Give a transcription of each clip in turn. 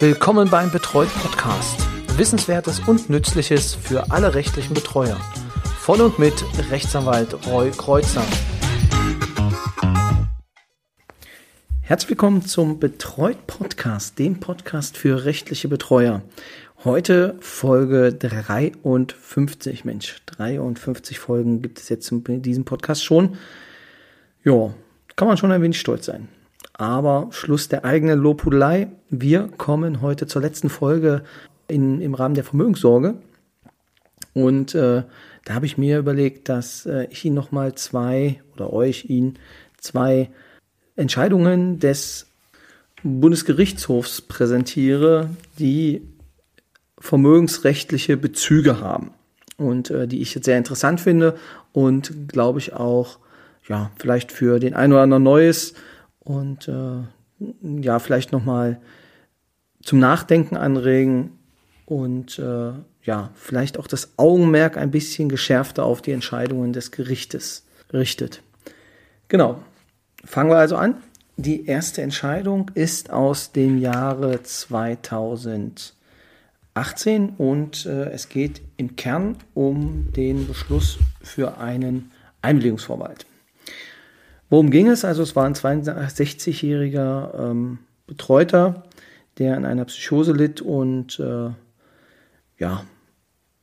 Willkommen beim Betreut Podcast. Wissenswertes und Nützliches für alle rechtlichen Betreuer. Von und mit Rechtsanwalt Roy Kreuzer. Herzlich willkommen zum Betreut Podcast, dem Podcast für rechtliche Betreuer. Heute Folge 53. Mensch, 53 Folgen gibt es jetzt in diesem Podcast schon. Ja, kann man schon ein wenig stolz sein. Aber Schluss der eigenen Lobhudelei. Wir kommen heute zur letzten Folge in, im Rahmen der Vermögenssorge. Und äh, da habe ich mir überlegt, dass äh, ich Ihnen nochmal zwei oder euch Ihnen zwei Entscheidungen des Bundesgerichtshofs präsentiere, die vermögensrechtliche Bezüge haben und äh, die ich jetzt sehr interessant finde und glaube ich auch ja vielleicht für den einen oder anderen Neues und äh, ja, vielleicht nochmal zum Nachdenken anregen und äh, ja, vielleicht auch das Augenmerk ein bisschen geschärfter auf die Entscheidungen des Gerichtes richtet. Genau. Fangen wir also an. Die erste Entscheidung ist aus dem Jahre 2018 und äh, es geht im Kern um den Beschluss für einen Einwilligungsvorbehalt. Worum ging es? Also es war ein 62-jähriger ähm, Betreuter, der an einer Psychose litt und äh, ja,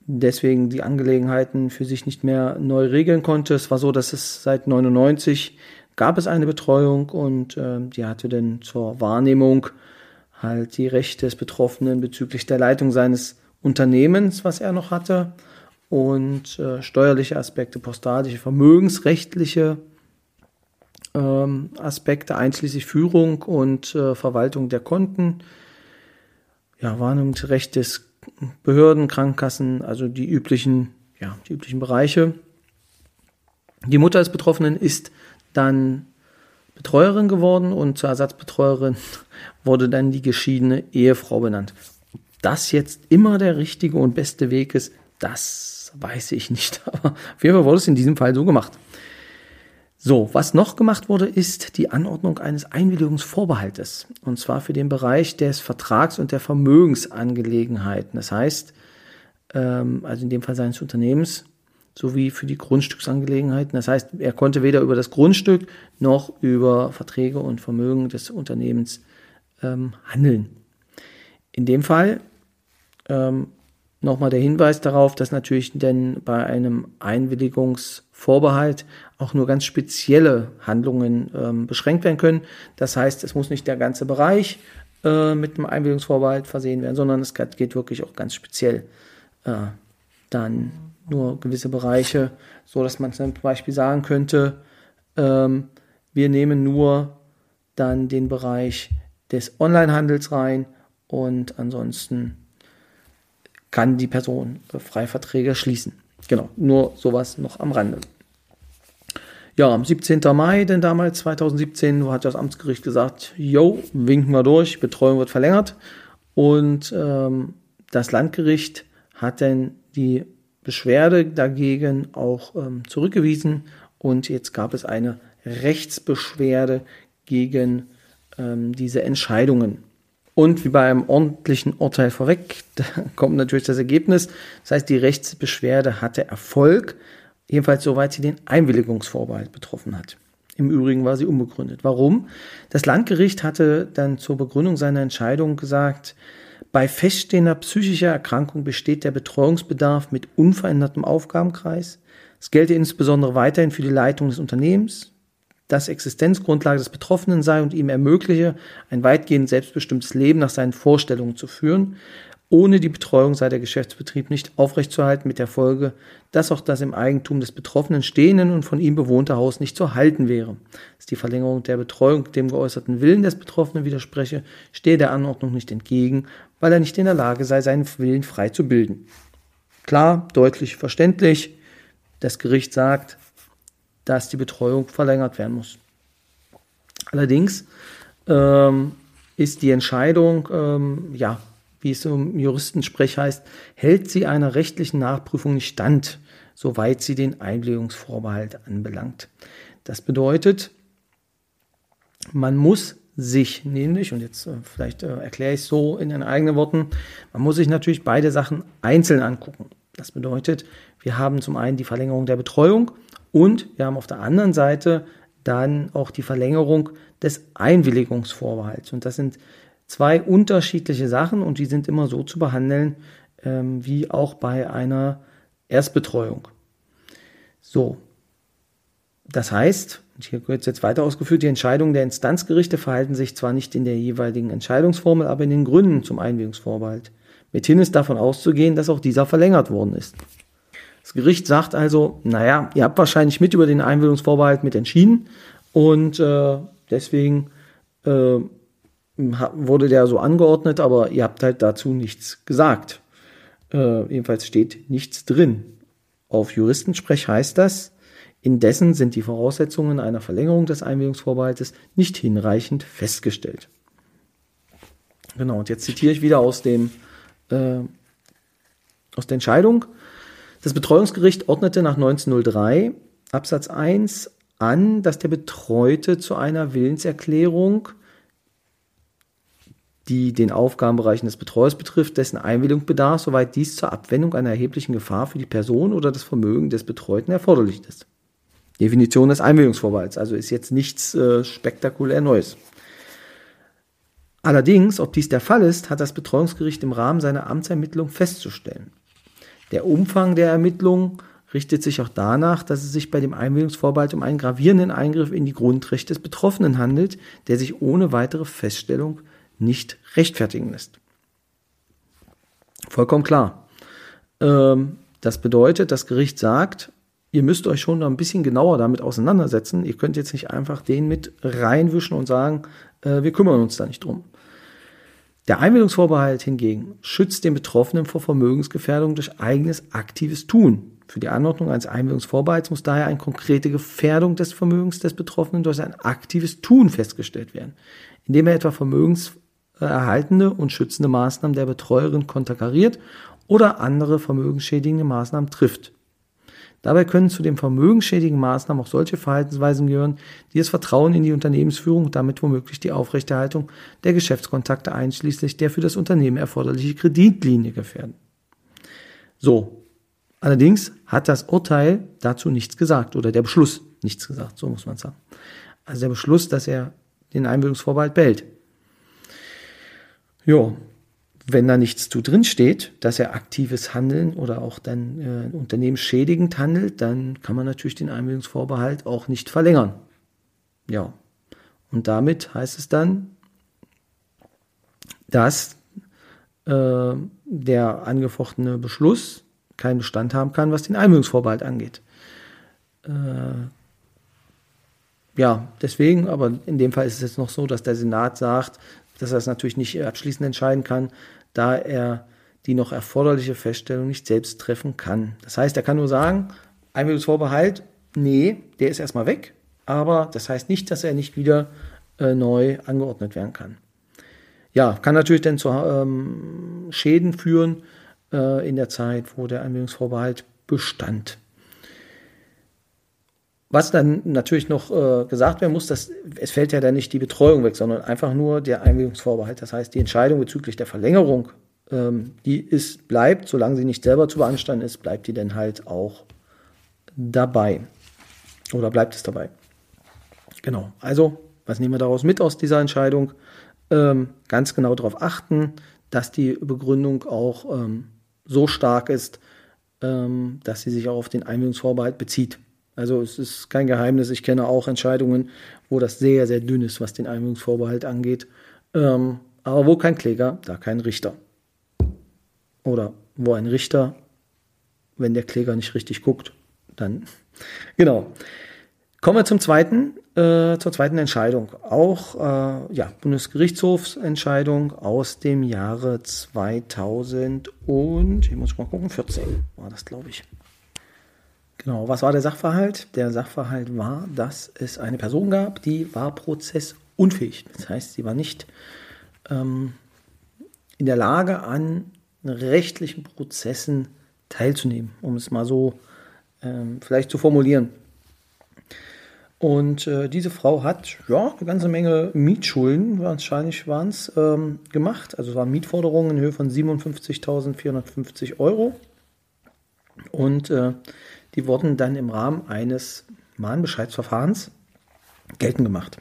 deswegen die Angelegenheiten für sich nicht mehr neu regeln konnte. Es war so, dass es seit 99 gab es eine Betreuung und äh, die hatte dann zur Wahrnehmung halt die Rechte des Betroffenen bezüglich der Leitung seines Unternehmens, was er noch hatte, und äh, steuerliche Aspekte, postalische, vermögensrechtliche ähm, Aspekte, einschließlich Führung und äh, Verwaltung der Konten, ja, Wahrnehmungsrecht des Behörden, Krankenkassen, also die üblichen, ja, die üblichen Bereiche. Die Mutter des Betroffenen ist dann Betreuerin geworden und zur Ersatzbetreuerin wurde dann die geschiedene Ehefrau benannt. Ob das jetzt immer der richtige und beste Weg ist, das weiß ich nicht. Aber auf jeden Fall wurde es in diesem Fall so gemacht. So, was noch gemacht wurde, ist die Anordnung eines Einwilligungsvorbehaltes. Und zwar für den Bereich des Vertrags- und der Vermögensangelegenheiten. Das heißt, ähm, also in dem Fall seines Unternehmens, sowie für die Grundstücksangelegenheiten. Das heißt, er konnte weder über das Grundstück noch über Verträge und Vermögen des Unternehmens ähm, handeln. In dem Fall ähm, Nochmal der Hinweis darauf, dass natürlich denn bei einem Einwilligungsvorbehalt auch nur ganz spezielle Handlungen ähm, beschränkt werden können. Das heißt, es muss nicht der ganze Bereich äh, mit einem Einwilligungsvorbehalt versehen werden, sondern es geht wirklich auch ganz speziell äh, dann nur gewisse Bereiche, so dass man zum Beispiel sagen könnte, ähm, wir nehmen nur dann den Bereich des Onlinehandels rein und ansonsten kann die Person Freiverträge schließen. Genau, nur sowas noch am Rande. Ja, am 17. Mai, denn damals 2017, hat das Amtsgericht gesagt, jo, winken wir durch, Betreuung wird verlängert. Und ähm, das Landgericht hat dann die Beschwerde dagegen auch ähm, zurückgewiesen und jetzt gab es eine Rechtsbeschwerde gegen ähm, diese Entscheidungen. Und wie bei einem ordentlichen Urteil vorweg, da kommt natürlich das Ergebnis. Das heißt, die Rechtsbeschwerde hatte Erfolg, jedenfalls soweit sie den Einwilligungsvorbehalt betroffen hat. Im Übrigen war sie unbegründet. Warum? Das Landgericht hatte dann zur Begründung seiner Entscheidung gesagt, bei feststehender psychischer Erkrankung besteht der Betreuungsbedarf mit unverändertem Aufgabenkreis. Es gelte insbesondere weiterhin für die Leitung des Unternehmens, das Existenzgrundlage des Betroffenen sei und ihm ermögliche, ein weitgehend selbstbestimmtes Leben nach seinen Vorstellungen zu führen. Ohne die Betreuung sei der Geschäftsbetrieb nicht aufrechtzuerhalten, mit der Folge, dass auch das im Eigentum des Betroffenen stehenden und von ihm bewohnte Haus nicht zu halten wäre. Dass die Verlängerung der Betreuung dem geäußerten Willen des Betroffenen widerspreche, stehe der Anordnung nicht entgegen, weil er nicht in der Lage sei, seinen Willen frei zu bilden. Klar, deutlich, verständlich. Das Gericht sagt, dass die Betreuung verlängert werden muss. Allerdings ähm, ist die Entscheidung, ähm, ja, wie es im Juristensprech heißt, hält sie einer rechtlichen Nachprüfung nicht stand, soweit sie den Einlegungsvorbehalt anbelangt. Das bedeutet, man muss sich, nämlich, und jetzt äh, vielleicht äh, erkläre ich es so in den eigenen Worten, man muss sich natürlich beide Sachen einzeln angucken. Das bedeutet, wir haben zum einen die Verlängerung der Betreuung und wir haben auf der anderen Seite dann auch die Verlängerung des Einwilligungsvorbehalts. Und das sind zwei unterschiedliche Sachen und die sind immer so zu behandeln, ähm, wie auch bei einer Erstbetreuung. So, das heißt, hier wird es jetzt weiter ausgeführt, die Entscheidungen der Instanzgerichte verhalten sich zwar nicht in der jeweiligen Entscheidungsformel, aber in den Gründen zum Einwilligungsvorbehalt. Mithin ist davon auszugehen, dass auch dieser verlängert worden ist. Gericht sagt also, naja, ihr habt wahrscheinlich mit über den Einwilligungsvorbehalt mit entschieden und äh, deswegen äh, wurde der so angeordnet, aber ihr habt halt dazu nichts gesagt. Äh, jedenfalls steht nichts drin. Auf Juristensprech heißt das, indessen sind die Voraussetzungen einer Verlängerung des Einwilligungsvorbehaltes nicht hinreichend festgestellt. Genau, und jetzt zitiere ich wieder aus, dem, äh, aus der Entscheidung. Das Betreuungsgericht ordnete nach 1903 Absatz 1 an, dass der Betreute zu einer Willenserklärung, die den Aufgabenbereichen des Betreuers betrifft, dessen Einwilligung bedarf, soweit dies zur Abwendung einer erheblichen Gefahr für die Person oder das Vermögen des Betreuten erforderlich ist. Definition des Einwilligungsvorbehalts, also ist jetzt nichts äh, spektakulär Neues. Allerdings, ob dies der Fall ist, hat das Betreuungsgericht im Rahmen seiner Amtsermittlung festzustellen. Der Umfang der Ermittlung richtet sich auch danach, dass es sich bei dem Einwilligungsvorbehalt um einen gravierenden Eingriff in die Grundrechte des Betroffenen handelt, der sich ohne weitere Feststellung nicht rechtfertigen lässt. Vollkommen klar. Ähm, das bedeutet, das Gericht sagt, ihr müsst euch schon noch ein bisschen genauer damit auseinandersetzen. Ihr könnt jetzt nicht einfach den mit reinwischen und sagen, äh, wir kümmern uns da nicht drum. Der Einwilligungsvorbehalt hingegen schützt den Betroffenen vor Vermögensgefährdung durch eigenes aktives Tun. Für die Anordnung eines Einwilligungsvorbehalts muss daher eine konkrete Gefährdung des Vermögens des Betroffenen durch ein aktives Tun festgestellt werden, indem er etwa vermögenserhaltende und schützende Maßnahmen der Betreuerin konterkariert oder andere vermögensschädigende Maßnahmen trifft. Dabei können zu den vermögensschädigen Maßnahmen auch solche Verhaltensweisen gehören, die das Vertrauen in die Unternehmensführung und damit womöglich die Aufrechterhaltung der Geschäftskontakte einschließlich der für das Unternehmen erforderliche Kreditlinie gefährden. So. Allerdings hat das Urteil dazu nichts gesagt oder der Beschluss nichts gesagt, so muss man sagen. Also der Beschluss, dass er den Einwilligungsvorbehalt behält. Jo, wenn da nichts zu drin steht, dass er aktives Handeln oder auch dann äh, unternehmensschädigend handelt, dann kann man natürlich den Einwilligungsvorbehalt auch nicht verlängern. Ja. Und damit heißt es dann, dass äh, der angefochtene Beschluss keinen Bestand haben kann, was den Einwilligungsvorbehalt angeht. Äh, ja, deswegen, aber in dem Fall ist es jetzt noch so, dass der Senat sagt, dass er es natürlich nicht abschließend entscheiden kann, da er die noch erforderliche Feststellung nicht selbst treffen kann. Das heißt, er kann nur sagen, Einwilligungsvorbehalt, nee, der ist erstmal weg, aber das heißt nicht, dass er nicht wieder äh, neu angeordnet werden kann. Ja, kann natürlich dann zu ähm, Schäden führen äh, in der Zeit, wo der Einwilligungsvorbehalt bestand. Was dann natürlich noch äh, gesagt werden muss, dass es fällt ja dann nicht die Betreuung weg, sondern einfach nur der Einwilligungsvorbehalt. Das heißt, die Entscheidung bezüglich der Verlängerung, ähm, die ist, bleibt, solange sie nicht selber zu beanstanden ist, bleibt die dann halt auch dabei. Oder bleibt es dabei. Genau. Also, was nehmen wir daraus mit aus dieser Entscheidung? Ähm, ganz genau darauf achten, dass die Begründung auch ähm, so stark ist, ähm, dass sie sich auch auf den Einwilligungsvorbehalt bezieht. Also es ist kein Geheimnis, ich kenne auch Entscheidungen, wo das sehr, sehr dünn ist, was den Einwilligungsvorbehalt angeht. Ähm, aber wo kein Kläger, da kein Richter. Oder wo ein Richter, wenn der Kläger nicht richtig guckt, dann. Genau. Kommen wir zum zweiten, äh, zur zweiten Entscheidung. Auch äh, ja, Bundesgerichtshofsentscheidung aus dem Jahre 2000 und, ich muss mal gucken, 14 war das, glaube ich. Genau, was war der Sachverhalt? Der Sachverhalt war, dass es eine Person gab, die war prozessunfähig. Das heißt, sie war nicht ähm, in der Lage, an rechtlichen Prozessen teilzunehmen, um es mal so ähm, vielleicht zu formulieren. Und äh, diese Frau hat ja eine ganze Menge Mietschulden, wahrscheinlich waren es, ähm, gemacht. Also es waren Mietforderungen in Höhe von 57.450 Euro. Und äh, die wurden dann im Rahmen eines Mahnbescheidsverfahrens geltend gemacht.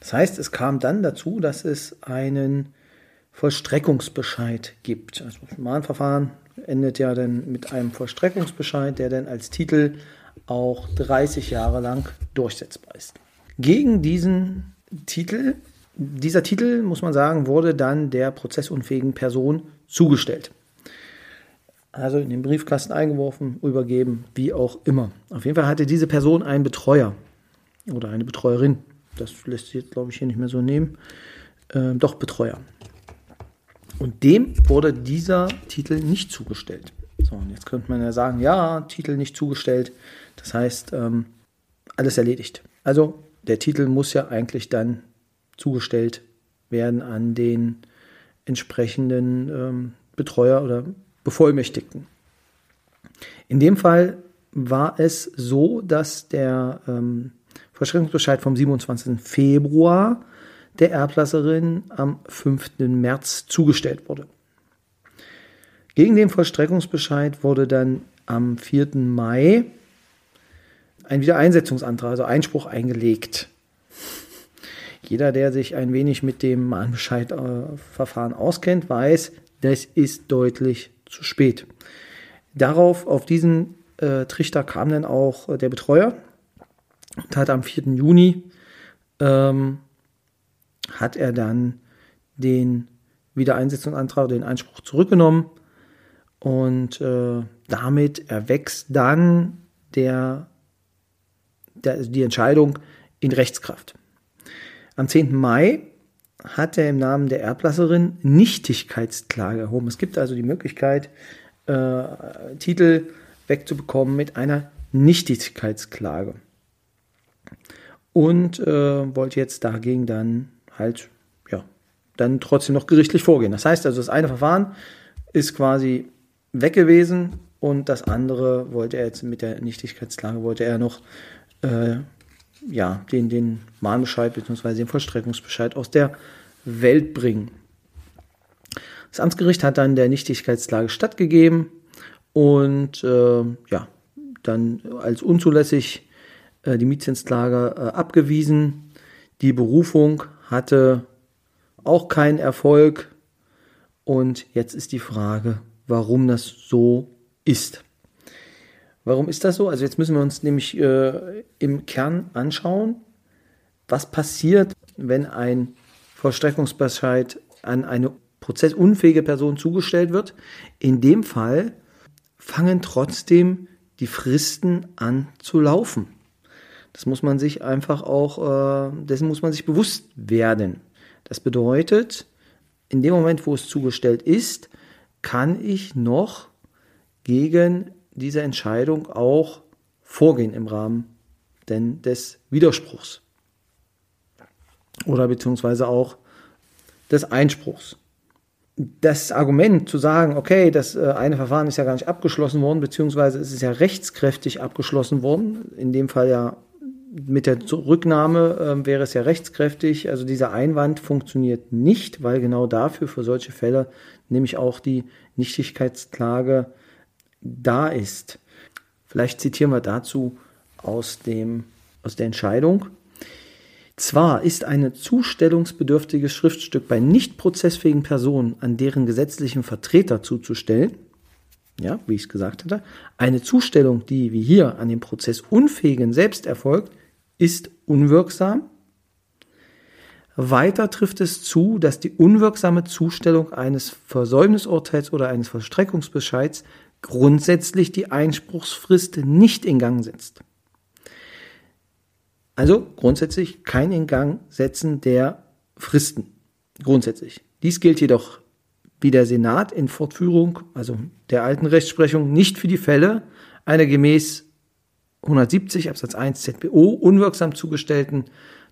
Das heißt, es kam dann dazu, dass es einen Vollstreckungsbescheid gibt. Also das Mahnverfahren endet ja dann mit einem Vollstreckungsbescheid, der dann als Titel auch 30 Jahre lang durchsetzbar ist. Gegen diesen Titel, dieser Titel, muss man sagen, wurde dann der prozessunfähigen Person zugestellt. Also in den Briefkasten eingeworfen, übergeben, wie auch immer. Auf jeden Fall hatte diese Person einen Betreuer oder eine Betreuerin. Das lässt sich jetzt, glaube ich, hier nicht mehr so nehmen. Äh, doch, Betreuer. Und dem wurde dieser Titel nicht zugestellt. So, und jetzt könnte man ja sagen, ja, Titel nicht zugestellt. Das heißt, ähm, alles erledigt. Also der Titel muss ja eigentlich dann zugestellt werden an den entsprechenden ähm, Betreuer oder Bevollmächtigten. In dem Fall war es so, dass der ähm, Verschreckungsbescheid vom 27. Februar der Erblasserin am 5. März zugestellt wurde. Gegen den Vollstreckungsbescheid wurde dann am 4. Mai ein Wiedereinsetzungsantrag, also Einspruch Jeder, der sich ein wenig mit dem Mahnbescheidverfahren auskennt, weiß, das ist deutlich zu spät. Darauf, auf diesen äh, Trichter kam dann auch äh, der Betreuer und hat am 4. Juni ähm, hat er dann den Wiedereinsetzungsantrag, den Einspruch zurückgenommen und äh, damit erwächst dann der, der, die Entscheidung in Rechtskraft. Am 10. Mai hat er im Namen der Erblasserin Nichtigkeitsklage erhoben. Es gibt also die Möglichkeit, äh, Titel wegzubekommen mit einer Nichtigkeitsklage. Und äh, wollte jetzt dagegen dann halt, ja, dann trotzdem noch gerichtlich vorgehen. Das heißt also, das eine Verfahren ist quasi weg gewesen und das andere wollte er jetzt mit der Nichtigkeitsklage, wollte er noch äh, ja, den, den Mahnbescheid bzw. den Vollstreckungsbescheid aus der Welt bringen. Das Amtsgericht hat dann der Nichtigkeitsklage stattgegeben und äh, ja, dann als unzulässig äh, die Mietzinsklage äh, abgewiesen. Die Berufung hatte auch keinen Erfolg und jetzt ist die Frage, warum das so ist. Warum ist das so? Also jetzt müssen wir uns nämlich äh, im Kern anschauen, was passiert, wenn ein Vollstreckungsbescheid an eine prozessunfähige Person zugestellt wird. In dem Fall fangen trotzdem die Fristen an zu laufen. Das muss man sich einfach auch, äh, dessen muss man sich bewusst werden. Das bedeutet, in dem Moment, wo es zugestellt ist, kann ich noch gegen diese Entscheidung auch vorgehen im Rahmen denn des Widerspruchs oder beziehungsweise auch des Einspruchs. Das Argument zu sagen, okay, das äh, eine Verfahren ist ja gar nicht abgeschlossen worden, beziehungsweise es ist ja rechtskräftig abgeschlossen worden, in dem Fall ja mit der Rücknahme äh, wäre es ja rechtskräftig. Also dieser Einwand funktioniert nicht, weil genau dafür für solche Fälle nämlich auch die Nichtigkeitsklage da ist. Vielleicht zitieren wir dazu aus, dem, aus der Entscheidung. Zwar ist ein zustellungsbedürftiges Schriftstück bei nicht prozessfähigen Personen an deren gesetzlichen Vertreter zuzustellen, ja, wie ich es gesagt hatte, eine Zustellung, die wie hier an den Prozessunfähigen selbst erfolgt, ist unwirksam. Weiter trifft es zu, dass die unwirksame Zustellung eines Versäumnisurteils oder eines Vollstreckungsbescheids grundsätzlich die Einspruchsfrist nicht in Gang setzt. Also grundsätzlich kein Ingang setzen der Fristen. Grundsätzlich. Dies gilt jedoch wie der Senat in Fortführung, also der alten Rechtsprechung, nicht für die Fälle einer gemäß 170 Absatz 1 ZBO unwirksam zugestellten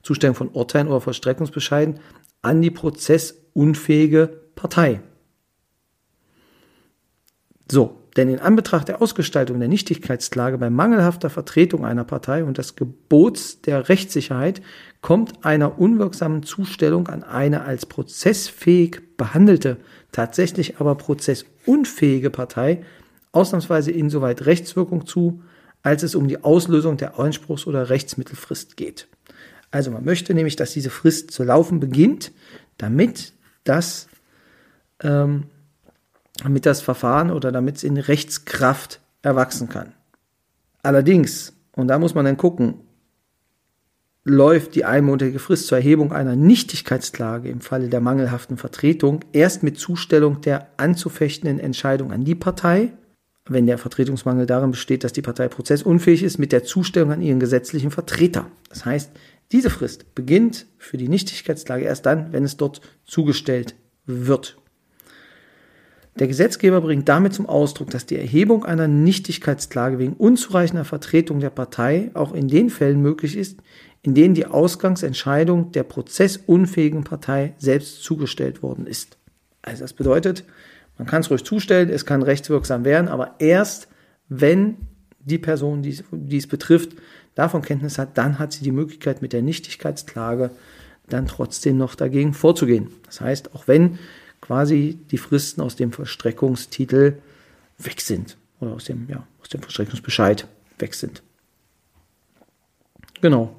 Zustellung von Urteilen oder Vollstreckungsbescheiden an die prozessunfähige Partei. So, Denn in Anbetracht der Ausgestaltung der Nichtigkeitsklage bei mangelhafter Vertretung einer Partei und des Gebots der Rechtssicherheit kommt einer unwirksamen Zustellung an eine als prozessfähig behandelte, tatsächlich aber prozessunfähige Partei ausnahmsweise insoweit Rechtswirkung zu, als es um die Auslösung der Einspruchs- oder Rechtsmittelfrist geht. Also man möchte nämlich, dass diese Frist zu laufen beginnt, damit das ähm, damit das Verfahren oder damit es in Rechtskraft erwachsen kann. Allerdings, und da muss man dann gucken, läuft die einmonatige Frist zur Erhebung einer Nichtigkeitsklage im Falle der mangelhaften Vertretung erst mit Zustellung der anzufechtenden Entscheidung an die Partei, wenn der Vertretungsmangel darin besteht, dass die Partei prozessunfähig ist, mit der Zustellung an ihren gesetzlichen Vertreter. Das heißt, diese Frist beginnt für die Nichtigkeitsklage erst dann, wenn es dort zugestellt wird. Der Gesetzgeber bringt damit zum Ausdruck, dass die Erhebung einer Nichtigkeitsklage wegen unzureichender Vertretung der Partei auch in den Fällen möglich ist, in denen die Ausgangsentscheidung der prozessunfähigen Partei selbst zugestellt worden ist. Also das bedeutet, man kann es ruhig zustellen, es kann rechtswirksam werden, aber erst wenn die Person, die, es betrifft, davon Kenntnis hat, dann hat sie die Möglichkeit mit der Nichtigkeitsklage dann trotzdem noch dagegen vorzugehen. Das heißt, auch wenn quasi die Fristen aus dem Verstreckungstitel weg sind oder aus dem, ja, aus dem Verstreckungsbescheid weg sind. Genau.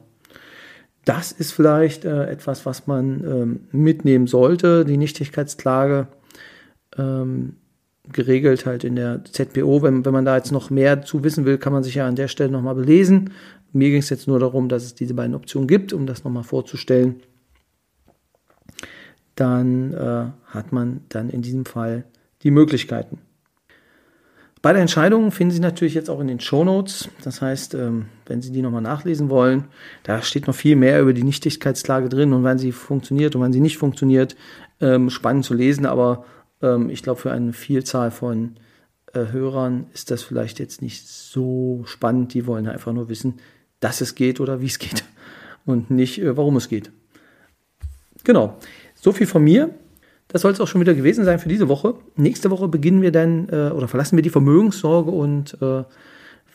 Das ist vielleicht äh, etwas, was man ähm, mitnehmen sollte, die Nichtigkeitsklage. Ähm, geregelt halt in der ZPO. Wenn, wenn man da jetzt noch mehr zu wissen will, kann man sich ja an der Stelle nochmal belesen. Mir ging es jetzt nur darum, dass es diese beiden Optionen gibt, um das nochmal vorzustellen dann äh, hat man dann in diesem Fall die Möglichkeiten. Beide Entscheidungen finden Sie natürlich jetzt auch in den Show Notes. Das heißt, ähm, wenn Sie die nochmal nachlesen wollen, da steht noch viel mehr über die Nichtigkeitslage drin und wann sie funktioniert und wann sie nicht funktioniert. Ähm, spannend zu lesen, aber ähm, ich glaube, für eine Vielzahl von äh, Hörern ist das vielleicht jetzt nicht so spannend. Die wollen einfach nur wissen, dass es geht oder wie es geht und nicht, äh, warum es geht. Genau. So viel von mir. Das soll es auch schon wieder gewesen sein für diese Woche. Nächste Woche beginnen wir dann äh, oder verlassen wir die Vermögenssorge und äh,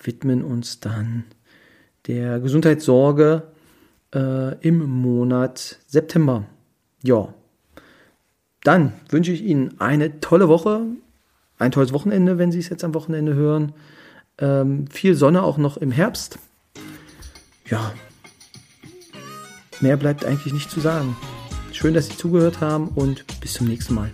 widmen uns dann der Gesundheitssorge äh, im Monat September. Ja. Dann wünsche ich Ihnen eine tolle Woche, ein tolles Wochenende, wenn Sie es jetzt am Wochenende hören. Ähm, viel Sonne auch noch im Herbst. Ja. Mehr bleibt eigentlich nicht zu sagen. Schön, dass Sie zugehört haben und bis zum nächsten Mal.